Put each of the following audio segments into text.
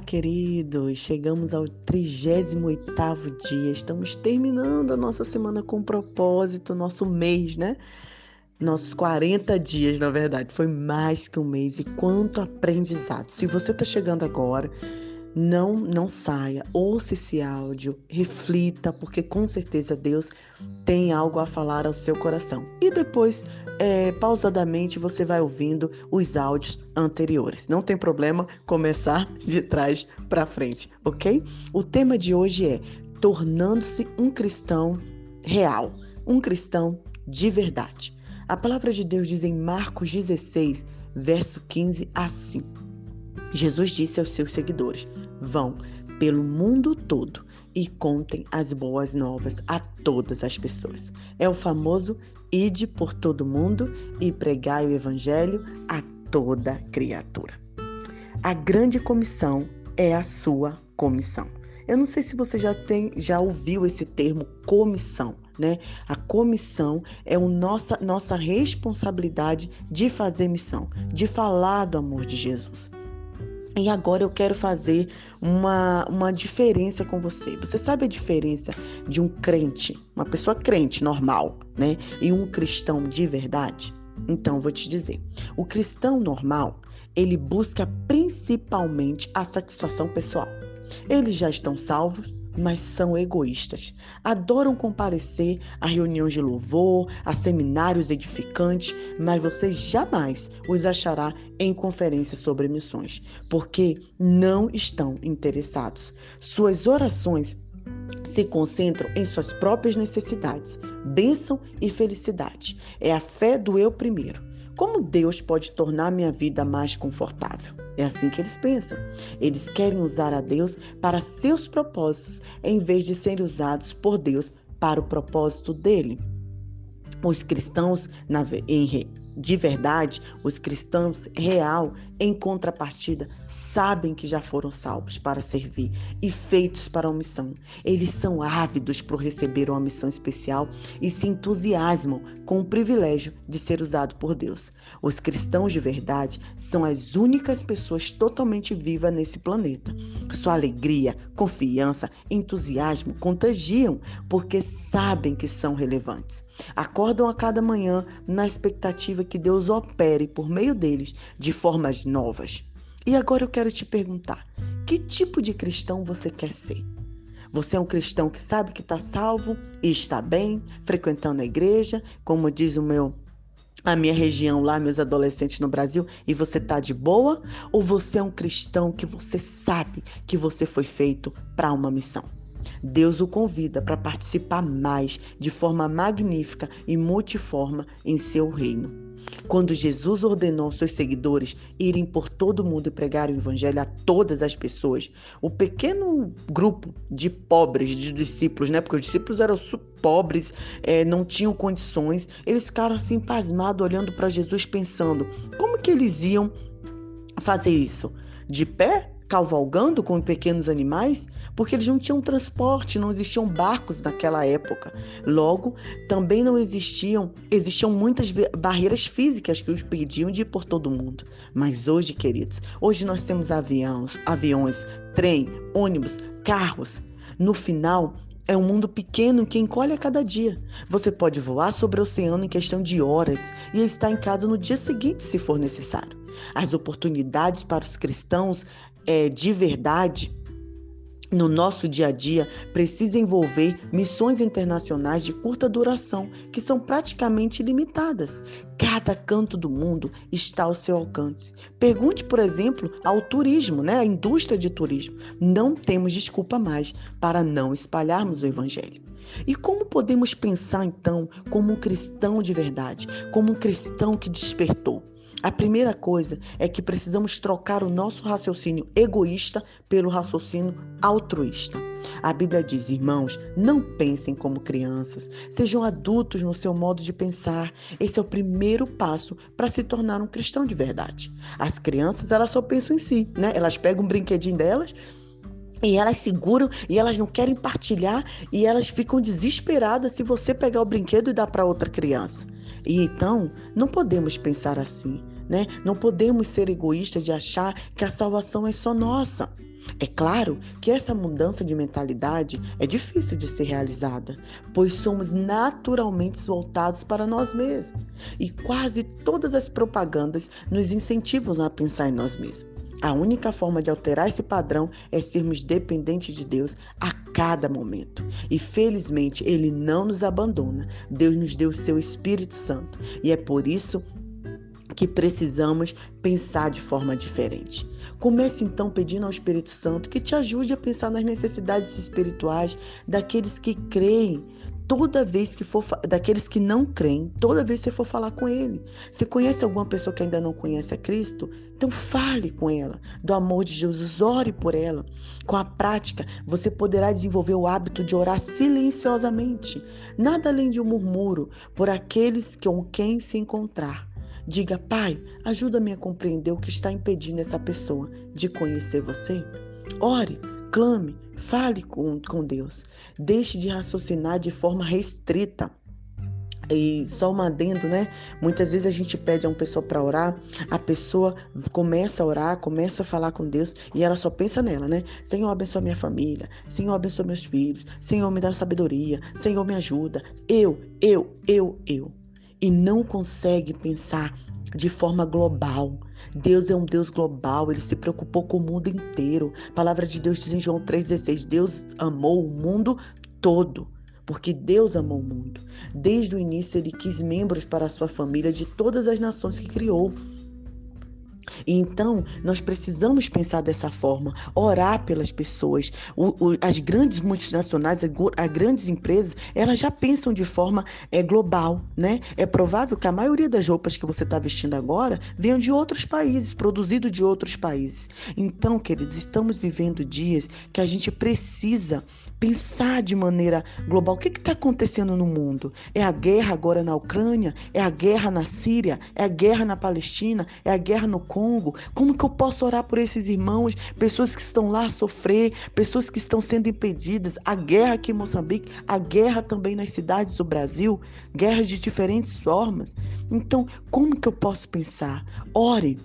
Queridos! Chegamos ao 38º dia. Estamos terminando a nossa semana com propósito, nosso mês, né? Nossos 40 dias, na verdade. Foi mais que um mês. E quanto aprendizado. Se você está chegando agora, não, não saia. Ouça esse áudio, reflita, porque com certeza Deus tem algo a falar ao seu coração. E depois, é, pausadamente, você vai ouvindo os áudios anteriores. Não tem problema começar de trás para frente, ok? O tema de hoje é tornando-se um cristão real, um cristão de verdade. A palavra de Deus diz em Marcos 16, verso 15 assim: Jesus disse aos seus seguidores: Vão pelo mundo todo e contem as boas novas a todas as pessoas. É o famoso ide por todo mundo e pregai o evangelho a toda criatura. A grande comissão é a sua comissão. Eu não sei se você já tem, já ouviu esse termo comissão, né? A comissão é a nossa nossa responsabilidade de fazer missão, de falar do amor de Jesus. E agora eu quero fazer uma, uma diferença com você. Você sabe a diferença de um crente, uma pessoa crente normal, né? E um cristão de verdade? Então, vou te dizer. O cristão normal, ele busca principalmente a satisfação pessoal. Eles já estão salvos, mas são egoístas. Adoram comparecer a reuniões de louvor, a seminários edificantes, mas você jamais os achará em conferências sobre missões, porque não estão interessados. Suas orações se concentram em suas próprias necessidades, bênção e felicidade. É a fé do eu primeiro. Como Deus pode tornar minha vida mais confortável? É assim que eles pensam. Eles querem usar a Deus para seus propósitos, em vez de serem usados por Deus para o propósito dele. Os cristãos, na, em, de verdade, os cristãos real, em contrapartida, sabem que já foram salvos para servir e feitos para uma missão. Eles são ávidos por receber uma missão especial e se entusiasmam com o privilégio de ser usado por Deus. Os cristãos de verdade são as únicas pessoas totalmente vivas nesse planeta. Sua alegria, confiança, entusiasmo contagiam porque sabem que são relevantes. Acordam a cada manhã na expectativa que Deus opere por meio deles de formas novas. E agora eu quero te perguntar: que tipo de cristão você quer ser? Você é um cristão que sabe que está salvo e está bem, frequentando a igreja, como diz o meu a minha região lá, meus adolescentes no Brasil, e você tá de boa? Ou você é um cristão que você sabe que você foi feito para uma missão? Deus o convida para participar mais de forma magnífica e multiforme em seu reino. Quando Jesus ordenou seus seguidores irem por todo mundo e pregar o evangelho a todas as pessoas, o pequeno grupo de pobres, de discípulos, né? Porque os discípulos eram pobres, é, não tinham condições, eles ficaram assim pasmados olhando para Jesus, pensando: como que eles iam fazer isso? De pé? cavalgando com pequenos animais, porque eles não tinham transporte, não existiam barcos naquela época. Logo, também não existiam, existiam muitas barreiras físicas que os impediam de ir por todo mundo. Mas hoje, queridos, hoje nós temos aviões, aviões, trem, ônibus, carros. No final, é um mundo pequeno que encolhe a cada dia. Você pode voar sobre o oceano em questão de horas e estar em casa no dia seguinte, se for necessário. As oportunidades para os cristãos é, de verdade no nosso dia a dia precisa envolver missões internacionais de curta duração, que são praticamente limitadas. Cada canto do mundo está ao seu alcance. Pergunte, por exemplo, ao turismo, né, à indústria de turismo. Não temos desculpa mais para não espalharmos o evangelho. E como podemos pensar então como um cristão de verdade, como um cristão que despertou? A primeira coisa é que precisamos trocar o nosso raciocínio egoísta pelo raciocínio altruísta. A Bíblia diz, irmãos, não pensem como crianças, sejam adultos no seu modo de pensar. Esse é o primeiro passo para se tornar um cristão de verdade. As crianças, elas só pensam em si, né? Elas pegam um brinquedinho delas e elas seguram e elas não querem partilhar e elas ficam desesperadas se você pegar o brinquedo e dar para outra criança. E então, não podemos pensar assim, né? Não podemos ser egoístas de achar que a salvação é só nossa. É claro que essa mudança de mentalidade é difícil de ser realizada, pois somos naturalmente voltados para nós mesmos e quase todas as propagandas nos incentivam a pensar em nós mesmos. A única forma de alterar esse padrão é sermos dependentes de Deus a cada momento. E felizmente Ele não nos abandona. Deus nos deu o seu Espírito Santo. E é por isso que precisamos pensar de forma diferente. Comece então pedindo ao Espírito Santo que te ajude a pensar nas necessidades espirituais daqueles que creem. Toda vez que for daqueles que não creem, toda vez que você for falar com ele. Se conhece alguma pessoa que ainda não conhece a Cristo, então fale com ela do amor de Jesus, ore por ela. Com a prática, você poderá desenvolver o hábito de orar silenciosamente, nada além de um murmúrio por aqueles com quem se encontrar. Diga, Pai, ajuda-me a compreender o que está impedindo essa pessoa de conhecer você. Ore, clame, fale com, com Deus. Deixe de raciocinar de forma restrita. E só um adendo, né? Muitas vezes a gente pede a uma pessoa para orar, a pessoa começa a orar, começa a falar com Deus e ela só pensa nela, né? Senhor, abençoa minha família. Senhor, abençoa meus filhos. Senhor, me dá sabedoria. Senhor, me ajuda. Eu, eu, eu, eu e não consegue pensar de forma global. Deus é um Deus global, ele se preocupou com o mundo inteiro. A palavra de Deus diz em João 3,16: Deus amou o mundo todo. Porque Deus amou o mundo. Desde o início, ele quis membros para a sua família de todas as nações que criou. Então, nós precisamos pensar dessa forma, orar pelas pessoas. O, o, as grandes multinacionais, as grandes empresas, elas já pensam de forma é, global, né? É provável que a maioria das roupas que você está vestindo agora venham de outros países, produzido de outros países. Então, queridos, estamos vivendo dias que a gente precisa pensar de maneira global. O que está acontecendo no mundo? É a guerra agora na Ucrânia? É a guerra na Síria? É a guerra na Palestina? É a guerra no Congo? Como que eu posso orar por esses irmãos, pessoas que estão lá a sofrer, pessoas que estão sendo impedidas? A guerra aqui em Moçambique, a guerra também nas cidades do Brasil, guerras de diferentes formas. Então, como que eu posso pensar? Ore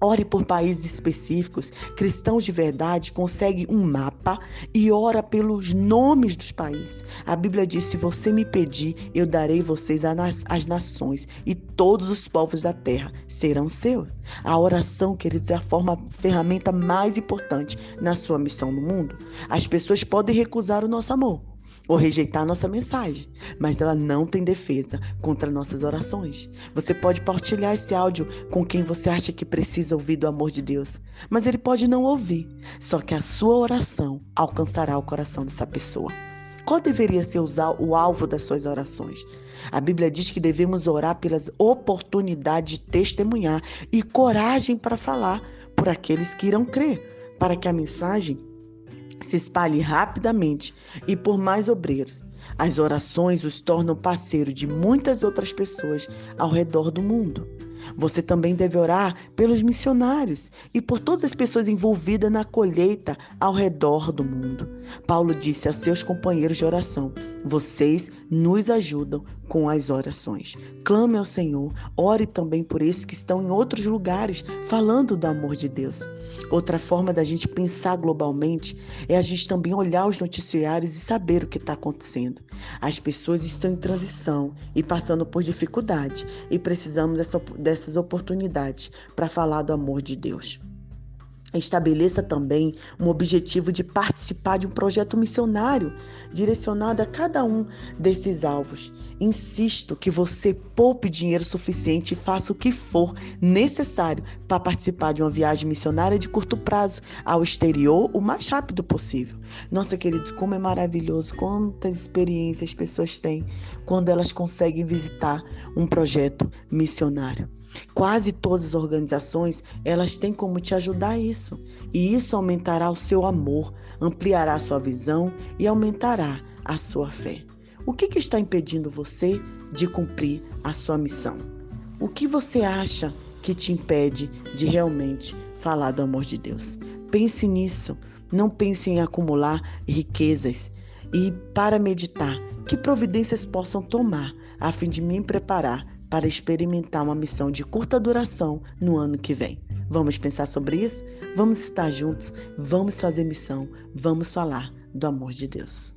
Ore por países específicos. Cristãos de verdade conseguem um mapa e ora pelos nomes dos países. A Bíblia diz: se você me pedir, eu darei vocês às nações e todos os povos da terra serão seus. A oração, queridos, é a forma, a ferramenta mais importante na sua missão no mundo. As pessoas podem recusar o nosso amor ou rejeitar nossa mensagem, mas ela não tem defesa contra nossas orações. Você pode partilhar esse áudio com quem você acha que precisa ouvir do amor de Deus, mas ele pode não ouvir, só que a sua oração alcançará o coração dessa pessoa. Qual deveria ser o alvo das suas orações? A Bíblia diz que devemos orar pelas oportunidades de testemunhar e coragem para falar por aqueles que irão crer, para que a mensagem se espalhe rapidamente e por mais obreiros. As orações os tornam parceiro de muitas outras pessoas ao redor do mundo. Você também deve orar pelos missionários e por todas as pessoas envolvidas na colheita ao redor do mundo. Paulo disse a seus companheiros de oração: Vocês nos ajudam com as orações. Clame ao Senhor, ore também por esses que estão em outros lugares falando do amor de Deus. Outra forma da gente pensar globalmente é a gente também olhar os noticiários e saber o que está acontecendo. As pessoas estão em transição e passando por dificuldade e precisamos dessa, dessas oportunidades para falar do amor de Deus. Estabeleça também um objetivo de participar de um projeto missionário direcionado a cada um desses alvos. Insisto que você poupe dinheiro suficiente e faça o que for necessário para participar de uma viagem missionária de curto prazo ao exterior o mais rápido possível. Nossa, queridos, como é maravilhoso, quantas experiências as pessoas têm quando elas conseguem visitar um projeto missionário. Quase todas as organizações, elas têm como te ajudar isso. E isso aumentará o seu amor, ampliará a sua visão e aumentará a sua fé. O que, que está impedindo você de cumprir a sua missão? O que você acha que te impede de realmente falar do amor de Deus? Pense nisso. Não pense em acumular riquezas. E para meditar, que providências possam tomar a fim de me preparar para experimentar uma missão de curta duração no ano que vem. Vamos pensar sobre isso? Vamos estar juntos? Vamos fazer missão? Vamos falar do amor de Deus.